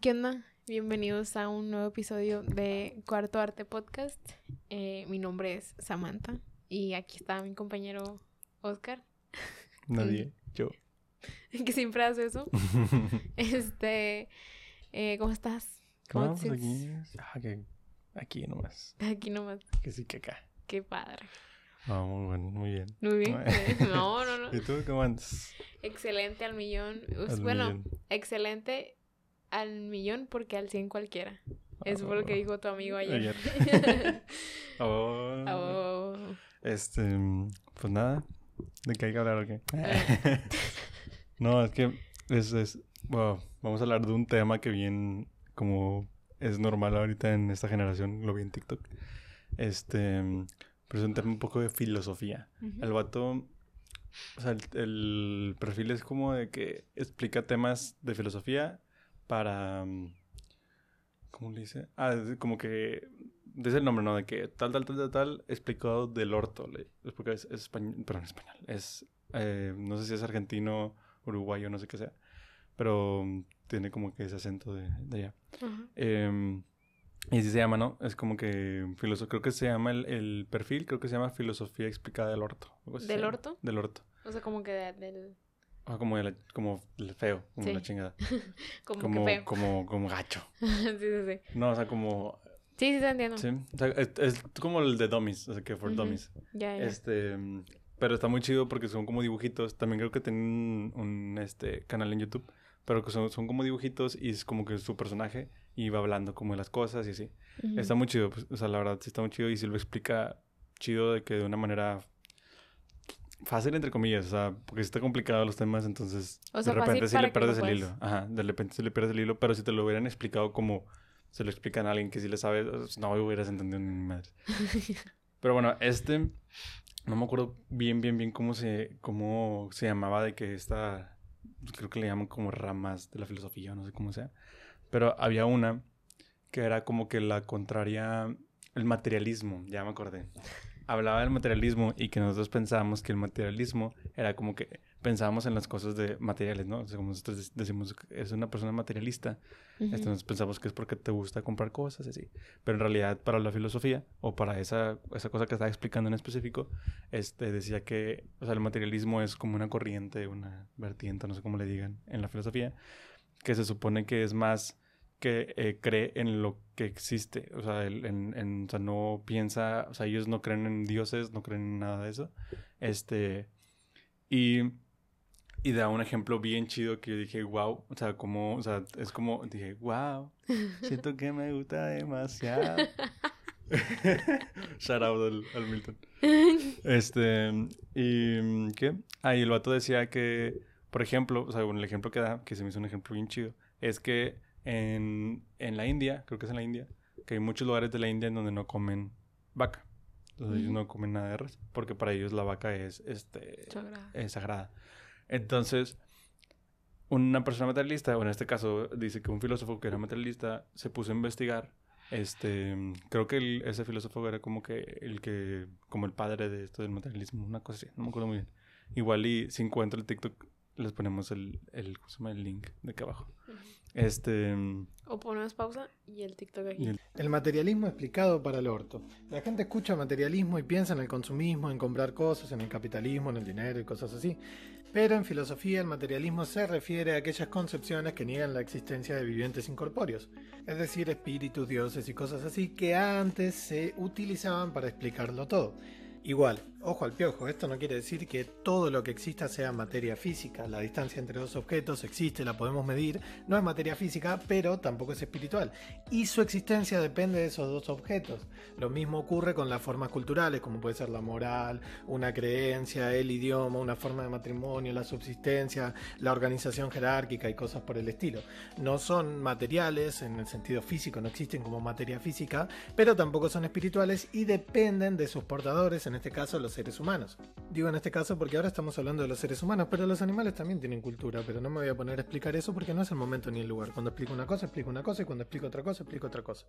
¿Qué onda? Bienvenidos a un nuevo episodio de Cuarto Arte Podcast. Eh, mi nombre es Samantha y aquí está mi compañero Oscar, Nadie, yo. que siempre hace eso. este, eh, ¿cómo estás? ¿Cómo Vamos te aquí. sientes? Ah, que aquí nomás. Aquí nomás. Que sí, que acá. Qué padre. Ah, muy bueno, muy bien. Muy bien. No, no, no. ¿Y tú cómo andas? Excelente al millón. Al bueno, millón. excelente al millón porque al 100 cualquiera. Eso fue Ah, lo que dijo tu amigo ayer. Ayer. Oh. Oh. Este, pues nada. ¿De qué hay que hablar o qué? No, es que es, es, bueno, vamos a hablar de un tema que bien, como es normal ahorita en esta generación, lo vi en TikTok. Este, pero es un tema un poco de filosofía. El vato, o sea, el, el perfil es como de que explica temas de filosofía para, mm, ¿cómo le dice? Ah, como que, dice el nombre, ¿no? De que tal, tal, tal, tal, tal, explicado del orto. Le, es porque es, es español, perdón, español. Es, eh, no sé si es argentino, uruguayo, no sé qué sea. Pero mm, tiene como que ese acento de, de allá. Eh, y así se llama, ¿no? Es como que filoso creo que se llama el, el perfil, creo que se llama filosofía explicada del orto. ¿Del orto? Del orto. O sea, como que de- del... Ah, como, de la- como el feo, como Sí. la chingada. Como, Como, que feo. como, como gacho. sí, sí, sí. No, o sea, como... Sí, sí, te entiendo. Sí, o sea, es, es como el de dummies, o sea, que for Ujú. dummies. Ya, ya. Este, pero está muy chido porque son como dibujitos. También creo que tienen un, un, este, canal en YouTube, pero que son, son como dibujitos y es como que su personaje y va hablando como de las cosas y así. Ujú. Está muy chido, pues, o sea, la verdad sí está muy chido y sí lo explica chido de que de una manera fácil entre comillas, o sea, porque sí está complicado los temas, entonces O sea, de repente sí le pierdes el hilo. Ajá, de repente sí le pierdes el hilo, pero si te lo hubieran explicado como se lo explican a alguien que sí le sabe, no hubieras entendido ni madre. Pero bueno, este no me acuerdo bien bien bien cómo se cómo se llamaba de que esta creo que le llaman como ramas de la filosofía, no sé cómo sea. Pero había una que era como que la contraria el materialismo, ya me acordé. Hablaba del materialismo y que nosotros pensábamos que el materialismo era como que pensábamos en las cosas de materiales, ¿no? O sea, como nosotros dec- decimos es una persona materialista, Ujú. entonces pensamos que es porque te gusta comprar cosas y así. Pero en realidad para la filosofía o para esa, esa cosa que estaba explicando en específico, este decía que, o sea, el materialismo es como una corriente, una vertiente, no sé cómo le digan, en la filosofía, que se supone que es más que eh, cree en lo que existe, o sea, el- en, en- o sea, no piensa, o sea, ellos no creen en dioses, no creen en nada de eso, este, y, y da un ejemplo bien chido que yo dije, wow, o sea, como, o sea, es como, dije, wow, siento que me gusta demasiado. Shout out al, al Milton. Este, y ¿qué? Ahí el vato decía que, por ejemplo, o sea, bueno, el ejemplo que da, que se me hizo un ejemplo bien chido, es que en, en la India, creo que es en la India, que hay muchos lugares de la India en donde no comen vaca. Entonces ellos Ujú. no comen nada de res, porque para ellos la vaca es, este, Sagrada. es sagrada. Entonces, una persona materialista, o en este caso dice que un filósofo que era materialista se puso a investigar. Este, creo que el- ese filósofo era como que el que, como el padre de esto del materialismo, una cosa así, no me acuerdo muy bien. Igual y si encuentro el TikTok, les ponemos el, el, ¿cómo se llama? el link de acá abajo. Este, O ponemos pausa y el TikTok aquí. el- El materialismo explicado para el orto. La gente escucha materialismo y piensa en el consumismo, en comprar cosas, en el capitalismo, en el dinero y cosas así. Pero en filosofía el materialismo se refiere a aquellas concepciones que niegan la existencia de vivientes incorpóreos, es decir, espíritus, dioses y cosas así que antes se utilizaban para explicarlo todo. Igual, ojo al piojo, esto no quiere decir que todo lo que exista sea materia física. La distancia entre dos objetos existe, la podemos medir, no es materia física, pero tampoco es espiritual. Y su existencia depende de esos dos objetos. Lo mismo ocurre con las formas culturales, como puede ser la moral, una creencia, el idioma, una forma de matrimonio, la subsistencia, la organización jerárquica y cosas por el estilo. No son materiales en el sentido físico, no existen como materia física, pero tampoco son espirituales y dependen de sus portadores, este caso los seres humanos. Digo en este caso porque ahora estamos hablando de los seres humanos, pero los animales también tienen cultura, pero no me voy a poner a explicar eso porque no es el momento ni el lugar. Cuando explico una cosa, explico una cosa y cuando explico otra cosa, explico otra cosa.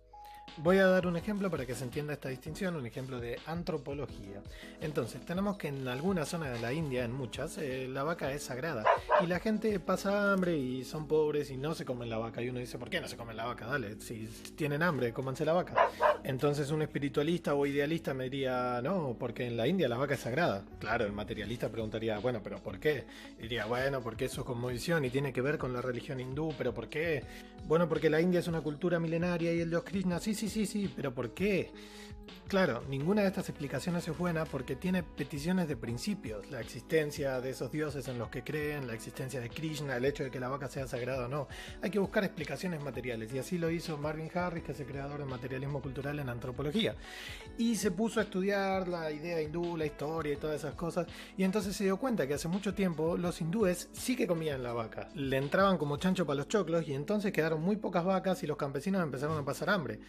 Voy a dar un ejemplo para que se entienda esta distinción, un ejemplo de antropología. Entonces, tenemos que en alguna zona de la India, en muchas, eh, la vaca es sagrada y la gente pasa hambre y son pobres y no se comen la vaca. Y uno dice, ¿por qué no se comen la vaca? Dale, si tienen hambre, cómanse la vaca. Entonces un espiritualista o idealista me diría, no, porque en la India la vaca es sagrada. Claro, el materialista preguntaría, bueno, pero ¿por qué? Diría, bueno, porque eso es cosmovisión y tiene que ver con la religión hindú, pero ¿por qué? Bueno, porque la India es una cultura milenaria y el dios Krishna, sí, sí, sí, sí, pero ¿por qué? Claro, ninguna de estas explicaciones es buena porque tiene peticiones de principios, la existencia de esos dioses en los que creen, la existencia de Krishna, el hecho de que la vaca sea sagrada o no. Hay que buscar explicaciones materiales y así lo hizo Marvin Harris, que es el creador del materialismo cultural en antropología. Y se puso a estudiar la idea hindú, la historia y todas esas cosas y entonces se dio cuenta que hace mucho tiempo los hindúes sí que comían la vaca, le entraban como chancho para los choclos y entonces quedaron muy pocas vacas y los campesinos empezaron a pasar hambre.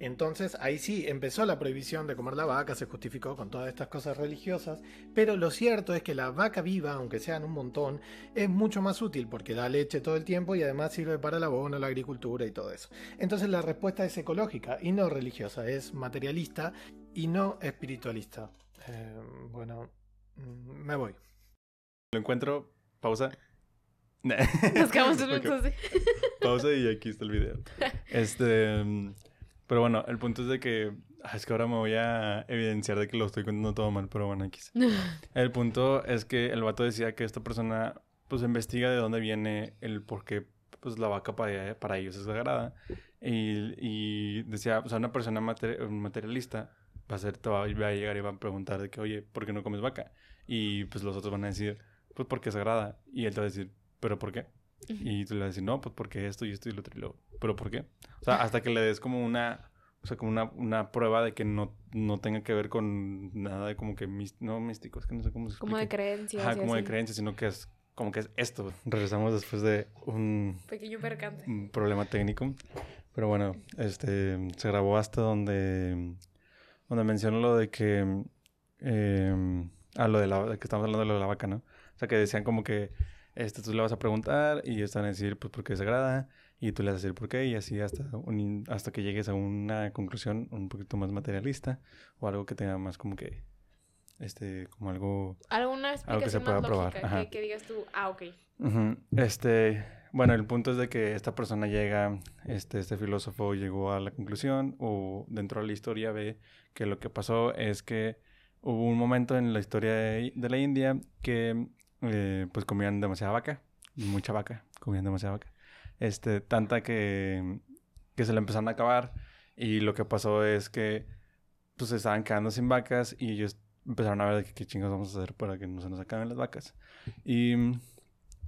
Entonces ahí sí empezó la prohibición de comer la vaca, se justificó con todas estas cosas religiosas, pero lo cierto es que la vaca viva, aunque sean un montón, es mucho más útil porque da leche todo el tiempo y además sirve para el abono, la agricultura y todo eso. Entonces la respuesta es ecológica y no religiosa, es materialista y no espiritualista. Eh, bueno, mm, me voy. Lo encuentro, pausa. Nos quedamos dos Ok. minutos así. Pausa y aquí está el video. Este, mm, pero bueno, el punto es de que es que ahora me voy a evidenciar de que lo estoy contando todo mal, pero bueno, X. El punto es que el vato decía que esta persona pues investiga de dónde viene el por qué pues la vaca para, para ellos es sagrada y, y decía, o sea, una persona un materialista va a ser, va a llegar y va a preguntar de que, oye, ¿por qué no comes vaca? Y pues los otros van a decir, pues porque es sagrada. Y él te va a decir, ¿pero por qué? Y tú le vas a decir, no, pues porque esto y esto y lo otro y lo... ¿Pero por qué? O sea, hasta que le des como una... O sea, como una, una prueba de que no, no tenga que ver con nada de como que... mis- no místico, es que no sé cómo se Como de creencias. Ajá, como de así. creencia, sino que es como que es esto. Regresamos después de un, Pequeño percance. un problema técnico. Pero bueno, este se grabó hasta donde, donde menciono lo de que... Eh, ah, lo de la... que estamos hablando de lo de la vaca, ¿no? O sea, que decían como que este, tú le vas a preguntar y ellos te van a decir, pues, por qué es sagrada. Y tú le vas a decir por qué. Y así hasta, un- hasta que llegues a una conclusión un poquito más materialista. O algo que tenga más como que... Este, como algo... ¿Alguna Algo que se pueda probar, ajá. Que, que digas tú, ah, ok. Este, bueno, el punto es de que esta persona llega, este, este filósofo llegó a la conclusión o dentro de la historia ve que lo que pasó es que hubo un momento en la historia de, de la India que eh, pues comían demasiada vaca, mucha vaca, comían demasiada vaca, este, tanta que, que se le empezaron a acabar y lo que pasó es que pues se estaban quedando sin vacas y ellos empezaron a ver de qué chingados vamos a hacer para que no se nos acaben las vacas. Y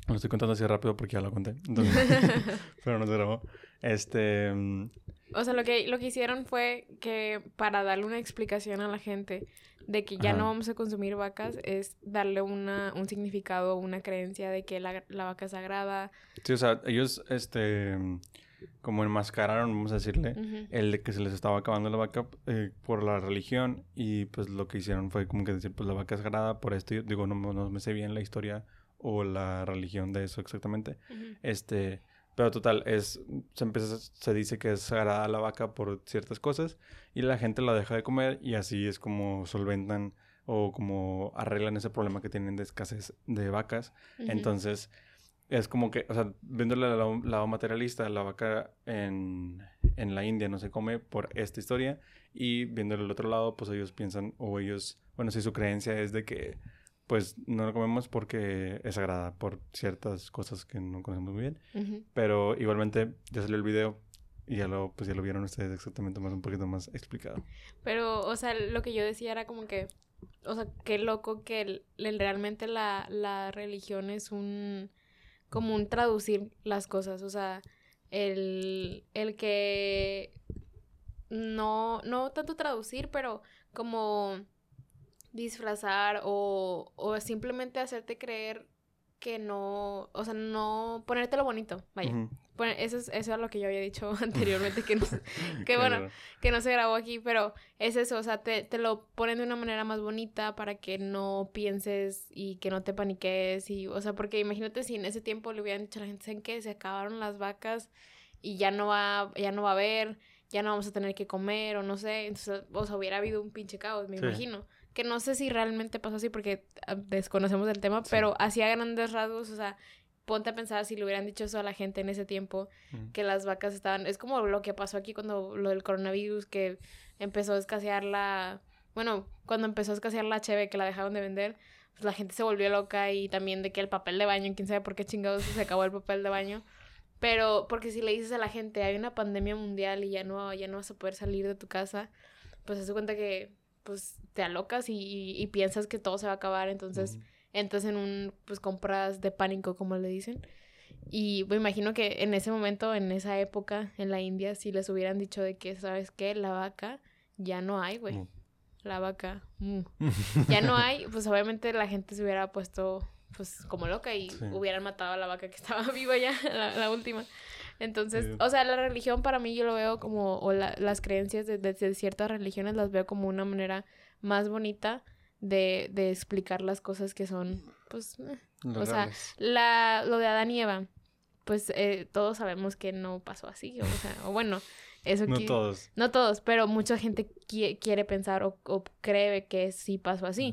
lo estoy contando así rápido porque ya lo conté. Entonces, pero no se grabó. Este. mm, O sea, lo que, lo que hicieron fue que para darle una explicación a la gente de que ya Ajá. no vamos a consumir vacas, es darle una, un significado, una creencia de que la, la vaca es sagrada. Sí, o sea, ellos, este. mm, Como enmascararon, vamos a decirle, el de que se les estaba acabando la vaca eh, por la religión. Y pues lo que hicieron fue como que decir, pues la vaca es sagrada por esto. Yo digo, no, no me sé bien la historia o la religión de eso exactamente. Ujú. Este, pero total, es, se empieza, se dice que es sagrada la vaca por ciertas cosas y la gente la deja de comer y así es como solventan o como arreglan ese problema que tienen de escasez de vacas. Ujú. Entonces, es como que, o sea, viéndole al lado, lado materialista, la vaca en, en la India no se come por esta historia y viéndole al otro lado, pues ellos piensan o ellos, bueno, si su creencia es de que pues no la comemos porque es sagrada por ciertas cosas que no conocemos muy bien. Pero igualmente ya salió el video y ya lo, pues ya lo vieron ustedes exactamente más, un poquito más explicado. Pero, o sea, lo que yo decía era como que, o sea, qué loco que el- el- realmente la, la religión es un, como un traducir las cosas, o sea, el, el que no, no tanto traducir, pero como disfrazar o, o simplemente hacerte creer que no, o sea, no ponértelo bonito, vaya. Bueno, eso es, eso es lo que yo había dicho anteriormente, que no, que bueno, que no se grabó aquí, pero es eso, o sea, te, te lo ponen de una manera más bonita para que no pienses y que no te paniques y, o sea, porque imagínate si en ese tiempo le hubieran dicho a la gente, ¿saben qué? Se acabaron las vacas y ya no va, ya no va a haber, ya no vamos a tener que comer o no sé, entonces, o sea, hubiera habido un pinche caos, me Sí. imagino. Que no sé si realmente pasó así porque ah, desconocemos el tema, Sí. pero así a grandes rasgos, o sea, ponte a pensar si le hubieran dicho eso a la gente en ese tiempo, que las vacas estaban, es como lo que pasó aquí cuando lo del coronavirus, que empezó a escasear la, bueno, cuando empezó a escasear la cheve que la dejaron de vender, pues la gente se volvió loca y también de que el papel de baño, quién sabe por qué chingados se acabó el papel de baño. Pero porque si le dices a la gente, hay una pandemia mundial y ya no, ya no vas a poder salir de tu casa, pues se cuenta que pues te alocas y, y- y piensas que todo se va a acabar, entonces entras en un, pues compras de pánico, como le dicen. Y me imagino que en ese momento, en esa época, en la India, si les hubieran dicho de que, ¿sabes qué? La vaca ya no hay, güey. Mm. La vaca, mm. ya no hay, pues obviamente la gente se hubiera puesto, pues, como loca y Sí. hubieran matado a la vaca que estaba viva ya, la, la última. Entonces, o sea, la religión para mí yo lo veo como, o la- las creencias de, de- de ciertas religiones las veo como una manera más bonita de, de explicar las cosas que son, pues, eh, o sea, la, lo de Adán y Eva, pues eh, todos sabemos que no pasó así, o sea, o bueno, eso no qui- todos. no todos, pero mucha gente qui- quiere pensar o, o cree que sí pasó así,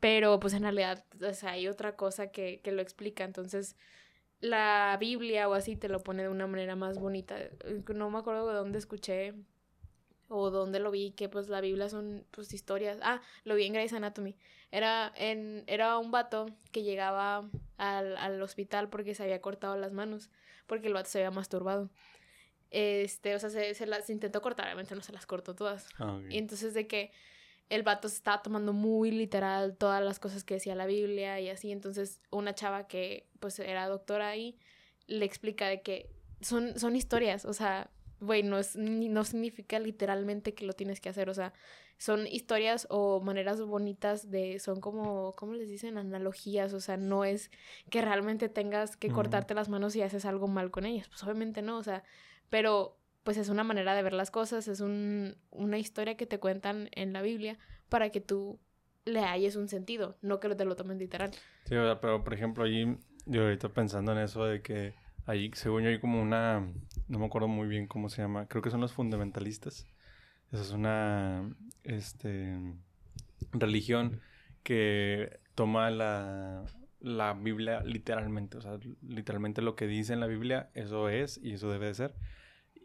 pero pues en realidad, o sea, hay otra cosa que, que lo explica, entonces la Biblia o así te lo pone de una manera más bonita. Eh, No me acuerdo de dónde escuché o dónde lo vi, que pues la Biblia son pues historias. Ah, lo vi en Grey's Anatomy. Era, en, era un vato que llegaba al, al hospital porque se había cortado las manos, porque el vato se había masturbado. Este, o sea, se, se las intentó cortar, obviamente no se las cortó todas. Ah. Y entonces de que el vato se estaba tomando muy literal todas las cosas que decía la Biblia y así. Entonces una chava que pues era doctora ahí le explica de que son, son historias, o sea, güey, no, es, no significa literalmente que lo tienes que hacer, o sea, son historias o maneras bonitas de, son como, ¿cómo les dicen? Analogías, o sea, no es que realmente tengas que cortarte las manos y haces algo mal con ellas, pues obviamente no, o sea, pero pues es una manera de ver las cosas, es un, una historia que te cuentan en la Biblia para que tú le halles un sentido, no que te lo tomen literal. Sí, pero por ejemplo, allí, yo ahorita pensando en eso de que ahí, según yo, hay como una, no me acuerdo muy bien cómo se llama, creo que son los fundamentalistas. Esa es una, este, religión que toma la, la Biblia literalmente, o sea, literalmente lo que dice en la Biblia, eso es y eso debe de ser.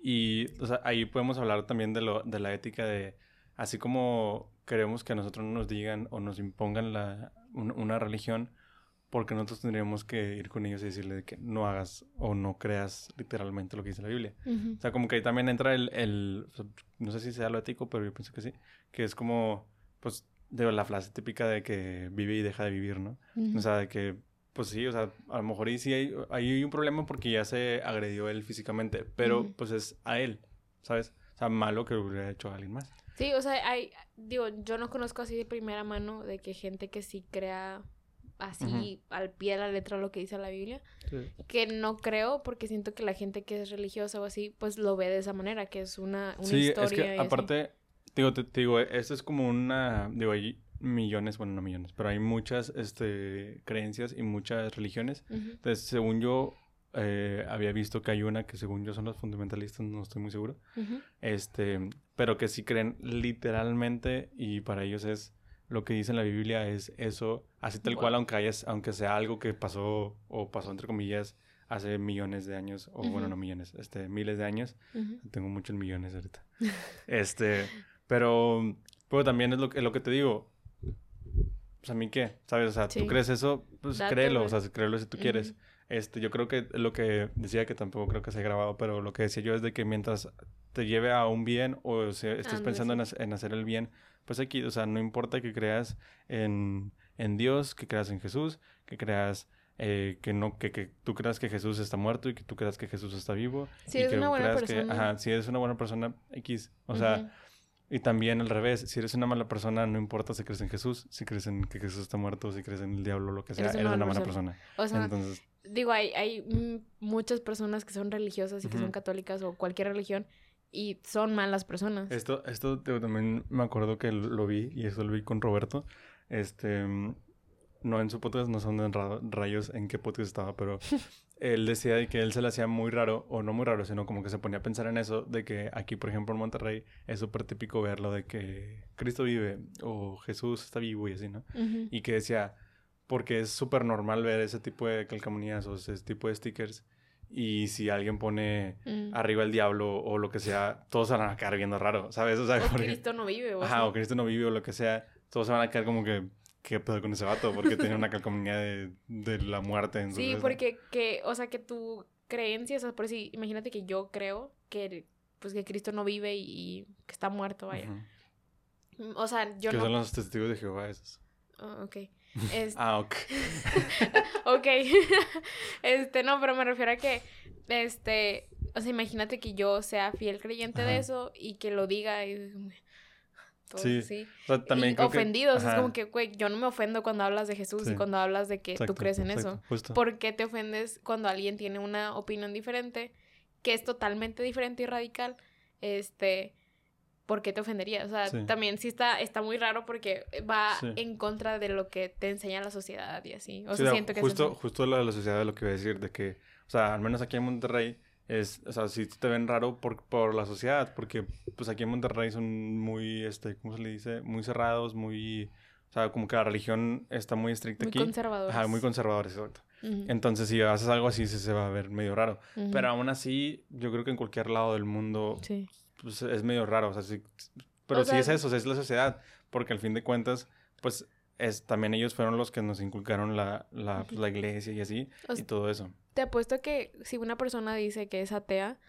Y, o sea, ahí podemos hablar también de, lo, de la ética de, así como queremos que a nosotros nos digan o nos impongan la, un- una religión, porque nosotros tendríamos que ir con ellos y decirle de que no hagas o no creas literalmente lo que dice la Biblia. O sea, como que ahí también entra el, el no sé si sea lo ético, pero yo pienso que sí, que es como, pues, de la frase típica de que vive y deja de vivir, ¿no? Ujú. O sea, de que, pues sí, o sea, a lo mejor ahí sí hay, hay un problema porque ya se agredió él físicamente, pero pues es a él, ¿sabes? O sea, malo que lo hubiera hecho a alguien más. Sí, o sea, hay, digo, yo no conozco así de primera mano de que gente que sí crea así al pie de la letra lo que dice la Biblia, que no creo porque siento que la gente que es religiosa o así, pues lo ve de esa manera, que es una, una Sí, historia. es que aparte, digo, te, te digo, esto es como una, digo, millones, bueno, no millones, pero hay muchas, este, creencias y muchas religiones. Entonces, según yo, eh, había visto que hay una que según yo son los fundamentalistas, no estoy muy seguro, este, pero que sí creen literalmente y para ellos es lo que dice en la Biblia es eso, así tal cual, aunque hayas, aunque sea algo que pasó o pasó entre comillas hace millones de años, o bueno, no millones, este, miles de años, Ujú. tengo muchos millones ahorita. este, pero, pero también es lo, que- es lo que te digo. Pues a mí qué, ¿sabes? O sea, Sí. tú crees eso, pues Date, créelo, o sea, créelo si tú quieres. Este, yo creo que lo que decía que tampoco creo que se ha grabado, pero lo que decía yo es de que mientras te lleve a un bien o se- estés Ándale, pensando en, sí. hac- en hacer el bien, pues aquí, o sea, no importa que creas en, en Dios, que creas en Jesús, que creas eh, que no, que, que tú creas que Jesús está muerto y que tú creas que Jesús está vivo. Si y eres que una buena que- persona. ajá, si eres una buena persona, X. O sea. Y también al revés, si eres una mala persona, no importa si crees en Jesús, si crees en que Jesús está muerto, si crees en el diablo, lo que sea, Eres eres una mala persona. O sea, Entonces, digo, hay, hay muchas personas que son religiosas y que son católicas o cualquier religión y son malas personas. Esto, esto también me acuerdo que lo vi, y eso lo vi con Roberto. Este, mm, no en su podcast, no son de ra- rayos en qué podcast estaba, pero él decía de que él se le hacía muy raro, o no muy raro, sino como que se ponía a pensar en eso, de que aquí, por ejemplo, en Monterrey, es súper típico verlo de que Cristo vive, o Jesús está vivo y así, ¿no? Y que decía, porque es súper normal ver ese tipo de calcamonías o ese tipo de stickers, y si alguien pone Mm. arriba el diablo o lo que sea, todos se van a quedar viendo raro, ¿sabes? O sea, O porque- Cristo no vive. O Ajá, o Cristo no vive o lo que sea, todos se van a quedar como que, ¿qué pedo con ese vato? Porque tiene una calcomanía de, de la muerte. Sí, entonces, porque que, o sea, que tu creencia, o sea, por si, imagínate que yo creo que, pues, que Cristo no vive y, que está muerto, vaya. Mm, O sea, yo que no... son los testigos de Jehová esos. Ah, ok. Ah, ok. ok. este, no, pero me refiero a que, este, o sea, imagínate que yo sea fiel creyente de eso y que lo diga y... todo Sí, así. O sea, también Y creo que- ofendidos, es como que, güey, yo no me ofendo cuando hablas de Jesús y cuando hablas de que tú crees en exacto, eso. Justo. ¿Por qué te ofendes cuando alguien tiene una opinión diferente, que es totalmente diferente y radical? Este, ¿por qué te ofendería? O sea, Sí. también sí está, está muy raro porque va Sí. en contra de lo que te enseña la sociedad y así. O sea, sea, siento que es justo, eso. justo de la sociedad de lo que iba a decir, de que, o sea, al menos aquí en Monterrey, es, o sea, sí te ven raro por, por la sociedad, porque pues aquí en Monterrey son muy, este, ¿cómo se le dice? Muy cerrados, muy, o sea, como que la religión está muy estricta Muy aquí. conservadores. Ajá, muy conservadores, exacto. Ujú, Entonces, si haces algo así, sí se va a ver medio raro. ujú. Pero aún así, yo creo que en cualquier lado del mundo Sí. pues, es medio raro. O sea, sí, pero O sí sea- es eso, o sea, es la sociedad. Porque al fin de cuentas, pues es, también ellos fueron los que nos inculcaron la, la, pues, la iglesia y así, O y sea, todo eso. Te apuesto que si una persona dice que es atea,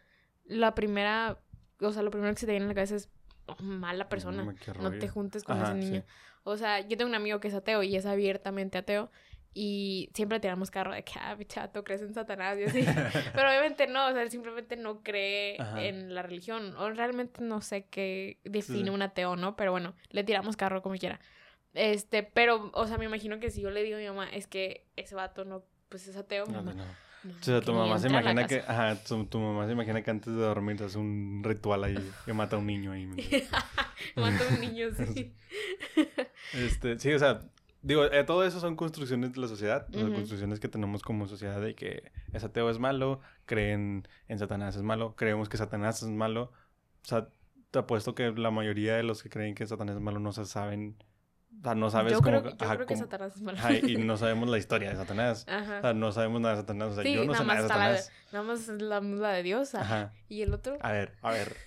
la primera, o sea, lo primero que se te viene a la cabeza es "Oh, mala persona. No te juntes con Ajá, ese sí. niño. O sea, yo tengo un amigo que es ateo y es abiertamente ateo. Y siempre tiramos carro de que, ah, chato, crees en Satanás y así. Pero obviamente no, o sea, él simplemente no cree Ajá. en la religión. O realmente no sé qué define Sí. un ateo, ¿no? Pero bueno, le tiramos carro como quiera. Este, pero, o sea, me imagino que si yo le digo a mi mamá, es que ese vato no, pues es ateo, mi No, mamá. no, no. "No, O sea, tu mamá se imagina que, casa". ajá, tu, tu mamá se imagina que antes de dormir hace un ritual ahí que mata a un niño ahí. Mata a un niño, sí. Este, sí, o sea, digo, eh, todo eso son construcciones de la sociedad, o sea, Ujú. construcciones que tenemos como sociedad de que es ateo es malo, creen en Satanás es malo, creemos que Satanás es malo. O sea, te apuesto que la mayoría de los que creen que Satanás es malo no se saben, o sea, no sabes yo cómo, creo, yo ajá, creo que cómo- Satanás es malo. ajá, y no sabemos la historia de Satanás. Ajá. O sea, no sabemos nada de Satanás. O sea, Sí, yo no sé nada de está la, Satanás. nada más la, la de Dios. Ajá. Y el otro, A ver, a ver.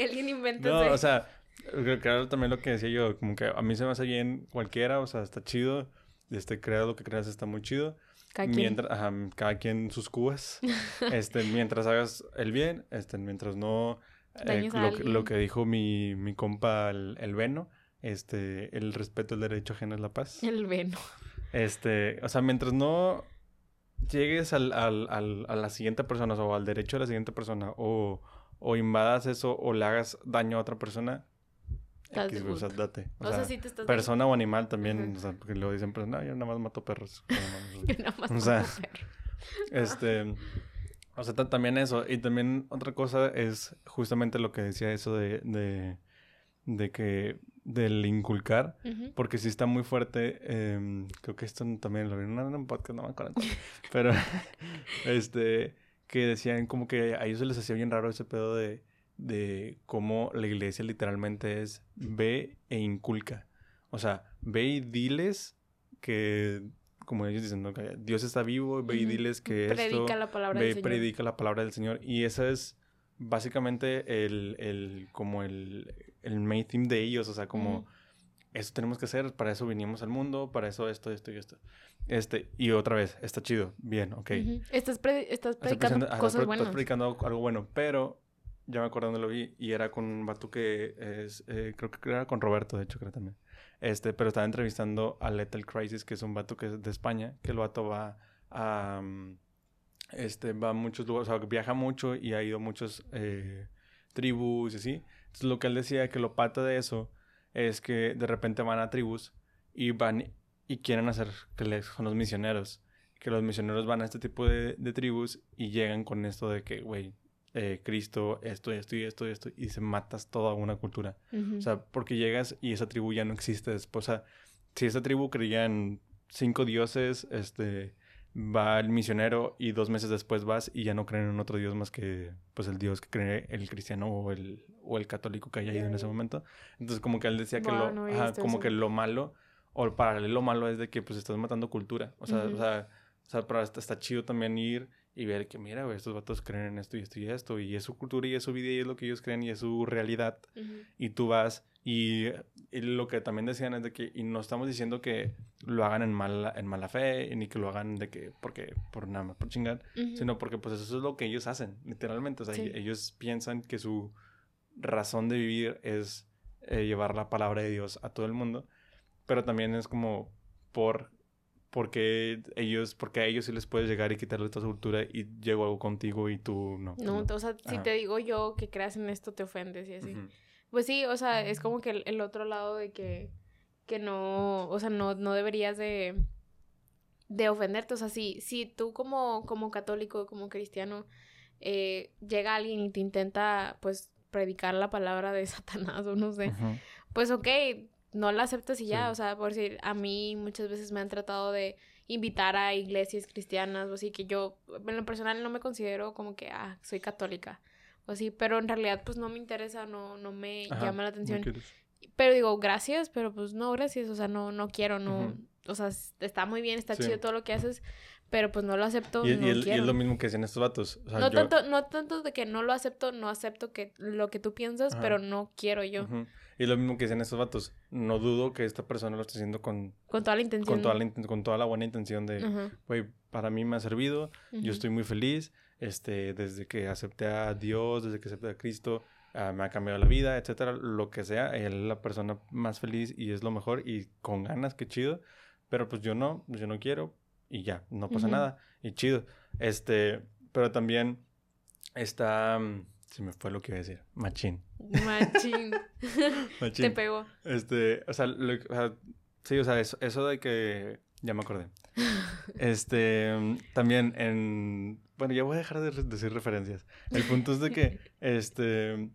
alguien inventa No, o sea, creo que era también lo que decía yo, como que a mí se me hace bien cualquiera, o sea, está chido. Este, creas lo que creas está muy chido. cada quien. Mientras, ajá, cada quien sus cubas. este, mientras hagas el bien, este, mientras no eh, lo, lo que dijo mi, mi compa el, el Veno, este, el respeto al derecho ajeno es la paz. El veno. Este, o sea, mientras no llegues al, al, al- a la siguiente persona o al derecho de la siguiente persona o, o invadas eso o le hagas daño a otra persona, X, o sea, date. O, O sea, sea, sí te estás... persona o animal también, Ajá. o sea, porque luego dicen, pues no, yo nada más mato perros. Yo nada más O sea, como perro. este, o sea, ta- también eso. Y también otra cosa es justamente lo que decía eso de, de, de que, del inculcar. Porque sí está muy fuerte. em, creo que esto también lo vi en un- podcast, no me acuerdo. Pero, este, que decían como que a ellos se les hacía bien raro ese pedo de, de cómo la iglesia literalmente es ve e inculca. O sea, ve y diles que, como ellos dicen, ¿no? que Dios está vivo, ve y diles que esto Predica la palabra ve del y Señor. predica la palabra del Señor. Y ese es básicamente el, el como el, el main theme de ellos. O sea, como Ujú. eso tenemos que hacer, para eso vinimos al mundo, para eso esto, esto y esto. Este, y otra vez, está chido, bien, ok. Ujú. Estás, pre- estás predicando cosas estás buenas. Estás predicando algo bueno, pero ya me acuerdo dónde lo vi y era con un vato que es, eh, creo que era con Roberto, de hecho, creo también. Este, pero estaba entrevistando a Lethal Crisis, que es un vato que es de España, que el vato va a, mm, este, va a muchos lugares, o sea, viaja mucho y ha ido a muchos eh, tribus y así. Entonces, lo que él decía que lo pata de eso es que de repente van a tribus y van y quieren hacer que son los misioneros. que los misioneros van a este tipo de, de tribus y llegan con esto de que, güey, eh, Cristo, esto, esto y esto y esto, y se matas toda una cultura. O sea, porque llegas y esa tribu ya no existe después. O sea, si esa tribu creía en cinco dioses, este, va el misionero y dos meses después vas y ya no creen en otro dios más que, pues, el dios que cree el cristiano o el, o el católico que haya ido en ese momento. Entonces, como que él decía que Wow, lo, no ajá, como eso. que lo malo o el paralelo malo es de que, pues, estás matando cultura. O sea, Ujú. o sea, o sea, pero está, está chido también ir y ver que, mira, güey, estos vatos creen en esto y esto y esto, y es su cultura y es su vida y es lo que ellos creen y es su realidad y tú vas y, y lo que también decían es de que y no estamos diciendo que lo hagan en mala en mala fe ni que lo hagan de que porque por nada más por chingar Ujú. sino porque pues eso es lo que ellos hacen literalmente o sea Sí. ellos piensan que su razón de vivir es eh, llevar la palabra de Dios a todo el mundo pero también es como por porque ellos porque a ellos sí les puedes llegar y quitarle esta cultura y llego algo contigo y tú no No, o sea, si Ajá. te digo yo que creas en esto, te ofendes y así. Ujú. Pues sí, o sea, es como que el, el otro lado de que, que no, o sea, no, no deberías de, de ofenderte. O sea, si, si tú como, como católico, como cristiano, eh, llega alguien y te intenta, pues, predicar la palabra de Satanás o no sé, pues ok, no la aceptas y ya. Sí. O sea, por decir, a mí muchas veces me han tratado de invitar a iglesias cristianas o así, que yo en lo personal no me considero como que, ah, soy católica o así, pero en realidad pues no me interesa, no, no me Ajá, llama la no atención. quieres. Pero digo, gracias, pero pues no, gracias, o sea, no, no quiero, no, Ujú. o sea, está muy bien, está Sí. chido todo lo que haces, pero pues no lo acepto, Y, y no y quiero. es lo mismo que decían estos vatos. O sea, no, yo- tanto, no tanto de que no lo acepto, no acepto que lo que tú piensas, Ajá. pero no quiero yo, Ujú. Y es lo mismo que decían estos vatos. No dudo que esta persona lo esté haciendo con, con toda la intención. con, toda, la, con toda la buena intención de, güey, para mí me ha servido, yo estoy muy feliz, este, desde que acepté a Dios, desde que acepté a Cristo, ah, me ha cambiado la vida, etcétera, lo que sea, él es la persona más feliz y es lo mejor y con ganas, qué chido, pero pues yo no, yo no quiero y ya, no pasa Ujú. nada y chido. Este, pero también está, mm, se me fue lo que iba a decir, machín. Machín. Machín. Te pegó. Este, o sea, lo- o sea, sí, o sea, eso, eso de que, ya me acordé. Este, mm, también en, bueno, ya voy a dejar de decir referencias. El punto es de que, este,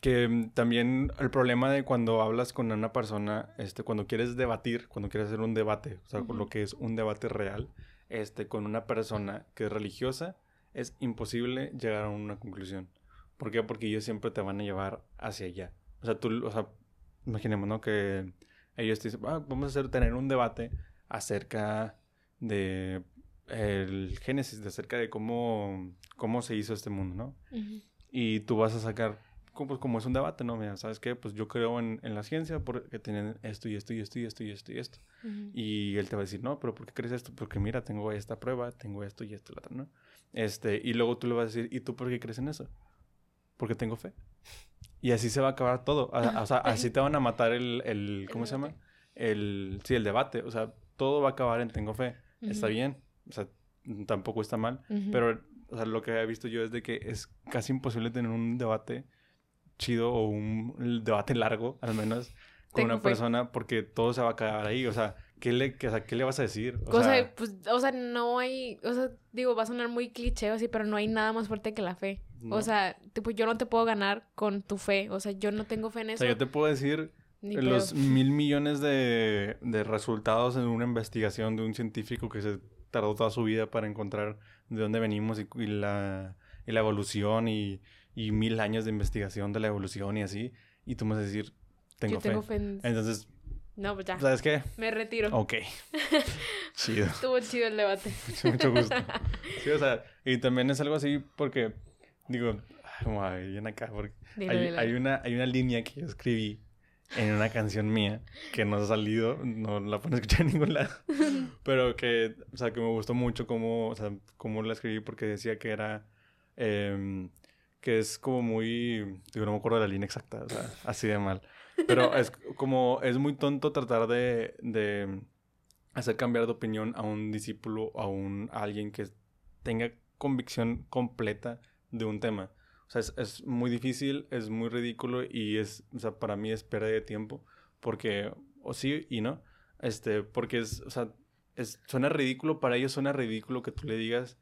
que también el problema de cuando hablas con una persona, este, cuando quieres debatir, cuando quieres hacer un debate, o sea, con lo que es un debate real, este, con una persona que es religiosa, es imposible llegar a una conclusión. ¿Por qué? Porque ellos siempre te van a llevar hacia allá. O sea, tú, o sea, imaginemos, ¿no? Que ellos te dicen, "Ah, vamos a hacer, tener un debate acerca de el génesis, de acerca de cómo, cómo se hizo este mundo, ¿no? Ujú. Y tú vas a sacar, como, pues, como es un debate, ¿no? Mira, ¿sabes qué? Pues yo creo en, en la ciencia porque tienen esto y esto y esto y esto y esto y esto. Ujú. Y él te va a decir, no, pero ¿por qué crees esto? Porque mira, tengo esta prueba, tengo esto y esto y lo otro, ¿no? Este, y luego tú le vas a decir, ¿y tú por qué crees en eso? Porque tengo fe. Y así se va a acabar todo. O sea, así te van a matar el, el ¿cómo El se llama? El, sí, el debate. O sea, todo va a acabar en tengo fe. Está Ujú. bien. O sea, tampoco está mal. Ujú. Pero, o sea, lo que he visto yo es de que es casi imposible tener un debate chido o un debate largo, al menos, con una persona, porque todo se va a acabar ahí. O sea, ¿qué le, qué, o sea, ¿qué le vas a decir? O O sea, sea, pues, o sea, no hay, o sea, digo, va a sonar muy cliché o así, pero no hay nada más fuerte que la fe. no. O sea, tipo, yo no te puedo ganar con tu fe. O sea, yo no tengo fe en O eso. sea, yo te puedo decir ni los mil millones de, de resultados en una investigación de un científico que se tardó toda su vida para encontrar de dónde venimos y, y la, y la evolución y, y mil años de investigación de la evolución y así. Y tú me vas a decir, tengo yo fe. tengo fe en... Entonces, No, pues ya. ¿sabes qué? Me retiro. Ok. Chido. Estuvo chido el debate. Mucho, mucho gusto. Sí, o sea, y también es algo así porque, digo, ay, bien acá, porque Dilo, hay, dilo. hay una, hay una línea que yo escribí en una canción mía que no ha salido, no la pueden escuchar en ningún lado, pero que, o sea, que me gustó mucho cómo, o sea, cómo la escribí porque decía que era, em, que es como muy, digo, no me acuerdo de la línea exacta, o sea, así de mal, pero es como, es muy tonto tratar de, de hacer cambiar de opinión a un discípulo, a un a alguien que tenga convicción completa de un tema. O sea, es, es muy difícil, es muy ridículo y es, o sea, para mí es pérdida de tiempo porque, o sí y no, este, porque es, o sea, es, suena ridículo, para ellos suena ridículo que tú le digas,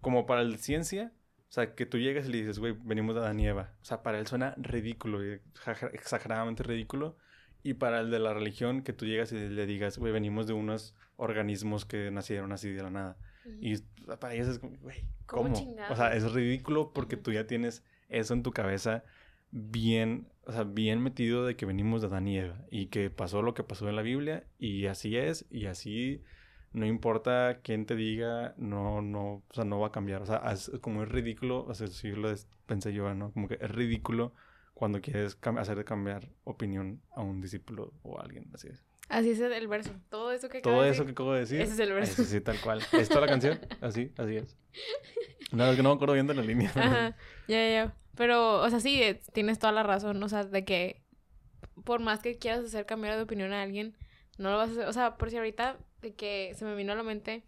como para el ciencia, o sea, que tú llegas y le dices, güey, venimos de Adán y Eva. O sea, para él suena ridículo, exageradamente ridículo. Y para el de la religión, que tú llegas y le digas, güey, venimos de unos organismos que nacieron así de la nada. Y para ellos es como, güey, ¿Cómo ¿cómo? O sea, es ridículo porque tú ya tienes eso en tu cabeza bien, o sea, bien metido de que venimos de Adán y Eva y que pasó lo que pasó en la Biblia y así es y así no importa quién te diga, no, no, o sea, no va a cambiar. O sea, es como es ridículo, o sea, sí lo pensé yo, ¿no? Como que es ridículo cuando quieres cam- hacer cambiar opinión a un discípulo o a alguien, así es. Así es el verso. Todo eso que acabo Todo de eso que decir, acabo de decir. Ese es el verso. Ese sí, tal cual. ¿Es toda la canción? Así, así es. Nada, es que no me acuerdo bien de la línea. Ajá, ya, ya, ya. Pero, o sea, sí, eh, tienes toda la razón. O sea, de que por más que quieras hacer cambiar de opinión a alguien, no lo vas a hacer. O sea, por si ahorita de que se me vino a la mente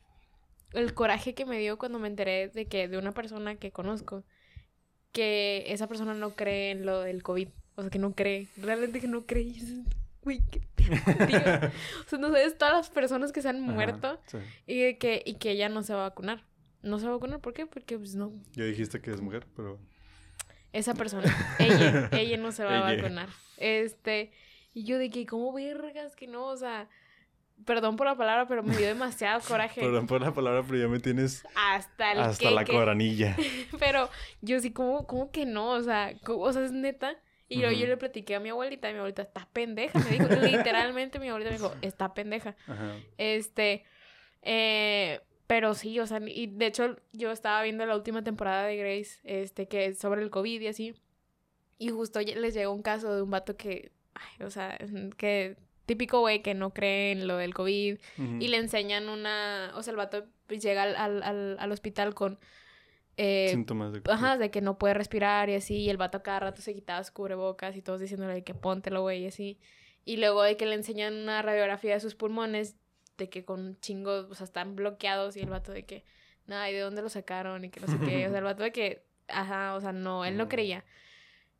el coraje que me dio cuando me enteré de que de una persona que conozco, que esa persona no cree en lo del COVID. O sea, que no cree. Realmente que no cree. Y es, Güey, qué. O sea, no sabes todas las personas que se han Ajá, muerto sí. y que, y que ella no se va a vacunar. No se va a vacunar, ¿por qué? Porque pues no, Ya dijiste que es mujer, pero... esa persona, ella, ella no se va a vacunar. Este, y yo de que, ¿cómo vergas que no? O sea, perdón por la palabra, pero me dio demasiado coraje. Perdón por la palabra, pero ya me tienes Hasta el hasta la que- coranilla. Pero yo sí, ¿cómo, cómo que no? O sea, ¿cómo- o sea, es neta. Y luego yo le platiqué a mi abuelita y mi abuelita, está pendeja. Me dijo, literalmente mi abuelita me dijo, está pendeja. Ajá. Este, eh, pero sí, o sea, y de hecho yo estaba viendo la última temporada de Grace, este, que es sobre el COVID y así, y justo les llegó un caso de un vato que, ay, o sea, que típico güey que no cree en lo del COVID y le enseñan una, o sea, el vato pues, llega al, al, al, al hospital con... Eh, Síntomas de... Ajá, de que no puede respirar y así, y el vato cada rato se quitaba su cubrebocas y todos diciéndole que póntelo, güey, y así. Y luego de que le enseñan una radiografía de sus pulmones, de que con chingos, o sea, están bloqueados, y el vato de que, nada, ¿y de dónde lo sacaron? Y que no sé qué, o sea, el vato de que, ajá, o sea, no, él no creía.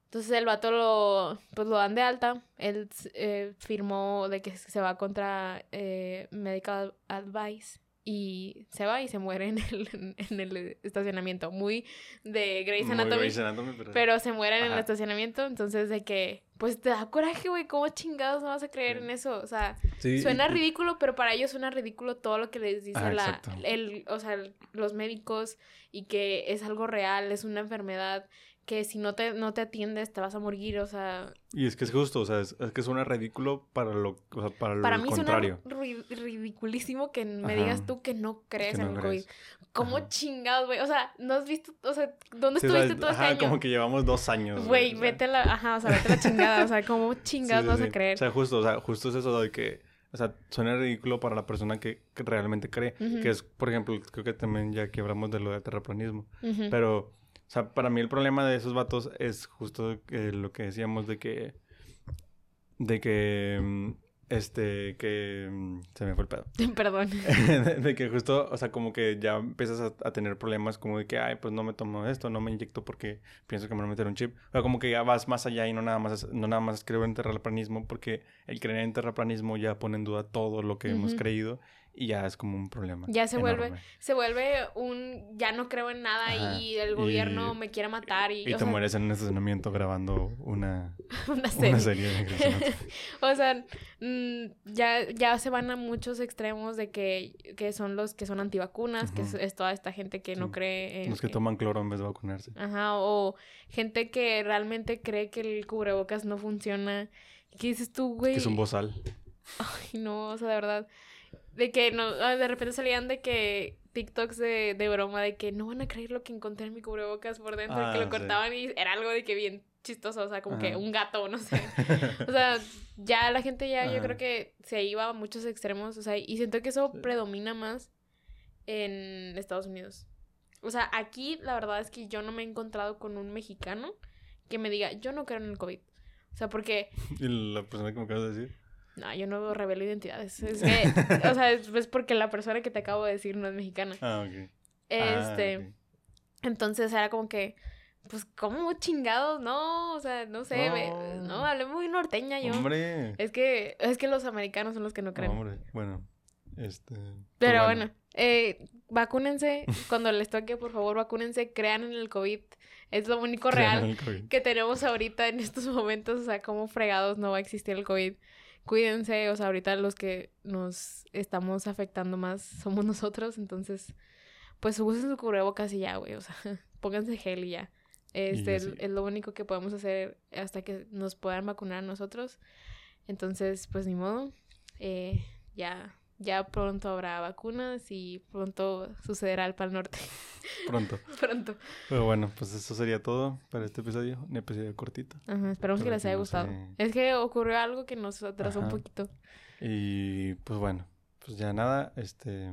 Entonces el vato lo, pues lo dan de alta, él eh, firmó de que se va contra eh, Medical Advice y se va y se muere en el, en el estacionamiento. Muy de Grey's Anatomy. Grey's Anatomy, pero... Pero se mueren en el estacionamiento, entonces de que, pues te da coraje, güey, ¿cómo chingados no vas a creer Sí. en eso? O sea, Sí, suena ridículo, pero para ellos suena ridículo todo lo que les dice Ah, la, el, o sea, los médicos y que es algo real, es una enfermedad que si no te, no te atiendes te vas a morir, o sea, Y es que es justo, o sea, es, es que suena ridículo para lo, o sea, para lo para mí contrario. suena ri- ridiculísimo que me Ajá. digas tú que no crees Que en el. COVID. ¿Cómo Ajá. chingados, güey? O sea, ¿no has visto, o sea, dónde Sí, o sea, estuviste todo este ajá, año? como que llevamos dos años. Güey, vete la, ajá, o sea, vete a la chingada, o sea, ¿cómo chingados sí, vas sí. a creer? O sea, justo, o sea, justo es eso de que, o sea, suena ridículo para la persona que, que realmente cree. Que es, por ejemplo, creo que también ya que hablamos de lo del terraplanismo. Pero, o sea, para mí el problema de esos vatos es justo eh, lo que decíamos de que, de que, mm, este, que, mm, se me fue el pedo. Perdón. de, de que justo, o sea, como que ya empiezas a, a tener problemas como de que, ay, pues no me tomo esto, no me inyecto porque pienso que me van a meter un chip. O sea, como que ya vas más allá y no nada más, no nada más creo en terraplanismo porque el creer en terraplanismo ya pone en duda todo lo que hemos Ujú. creído y ya es como un problema. Ya se vuelve-. Se vuelve un ya no creo en nada Ajá. y el Y- gobierno me quiere matar y, Y te sea, mueres en un estacionamiento grabando una, una serie. una serie de o sea, mm, ya, ya se van a muchos extremos de que, que son los que son antivacunas, que es, toda esta gente que no cree en... Los que en- toman cloro en vez de vacunarse. Ajá, o gente que realmente cree que el cubrebocas no funciona. ¿Qué dices tú, güey? Que es un bozal. Ay, no, o sea, de verdad. De que no, ah, de repente salían de que TikToks de, de broma de que no van a creer lo que encontré en mi cubrebocas por dentro, y Ah, que lo sí. cortaban y era algo de que bien chistoso, o sea, como que un gato, no sé. O sea, ya la gente ya, yo creo que se iba a muchos extremos, o sea, y siento que eso Sí. predomina más en Estados Unidos. O sea, aquí la verdad es que yo no me he encontrado con un mexicano que me diga, yo no creo en el COVID. O sea, porque y la persona que me acabas de decir. No, yo no revelo identidades. Es que, o sea, es, es porque la persona que te acabo de decir no es mexicana. Ah, ok. Este, Ah, entonces era como que, pues, ¿cómo chingados? No, o sea, no sé, No. no, hablé muy norteña yo. Hombre. Es que, es que los americanos son los que no creen. Hombre, bueno. Este, pues Pero bueno, eh, vacúnense. Cuando les toque, por favor, vacúnense. Crean en el COVID. Es lo único crean real que tenemos ahorita en estos momentos. O sea, como fregados no va a existir el COVID. Cuídense. O sea, ahorita los que nos estamos afectando más somos nosotros. Entonces, pues usen su cubrebocas y ya, güey. O sea, pónganse gel y ya. Este es, lo único que podemos hacer hasta que nos puedan vacunar a nosotros. Entonces, pues ni modo. Eh, ya, ya pronto habrá vacunas y pronto sucederá el Pal Norte. Pronto. pronto. Pero bueno, pues eso sería todo para este episodio. Un episodio cortito. Ajá, esperamos que les haya no gustado. Es que ocurrió algo que nos atrasó un poquito. Y pues bueno, pues ya nada, este,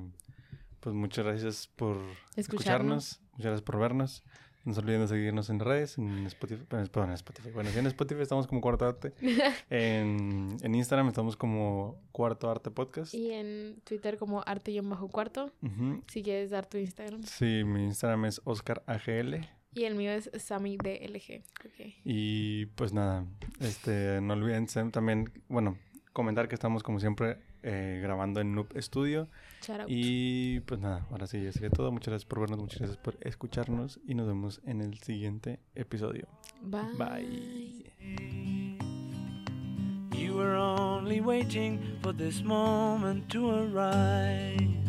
pues muchas gracias por Escucharnos. escucharnos, muchas gracias por vernos. No se olviden de seguirnos en redes, en Spotify, perdón, en Spotify. Bueno, sí, en Spotify estamos como Cuarto Arte. En, en Instagram estamos como Cuarto Arte Podcast. Y en Twitter como arte-cuarto. Ujú. Si quieres dar tu Instagram. Sí, mi Instagram es OscarAGL. Y el mío es SammyDLG. Ok. Y pues nada, este, no olviden también, bueno, comentar que estamos como siempre eh, grabando en Noob Studio. Y pues nada, ahora sí, ya sería todo. Muchas gracias por vernos, muchas gracias por escucharnos y nos vemos en el siguiente episodio. Bye. Bye. You were only waiting for this moment to arise.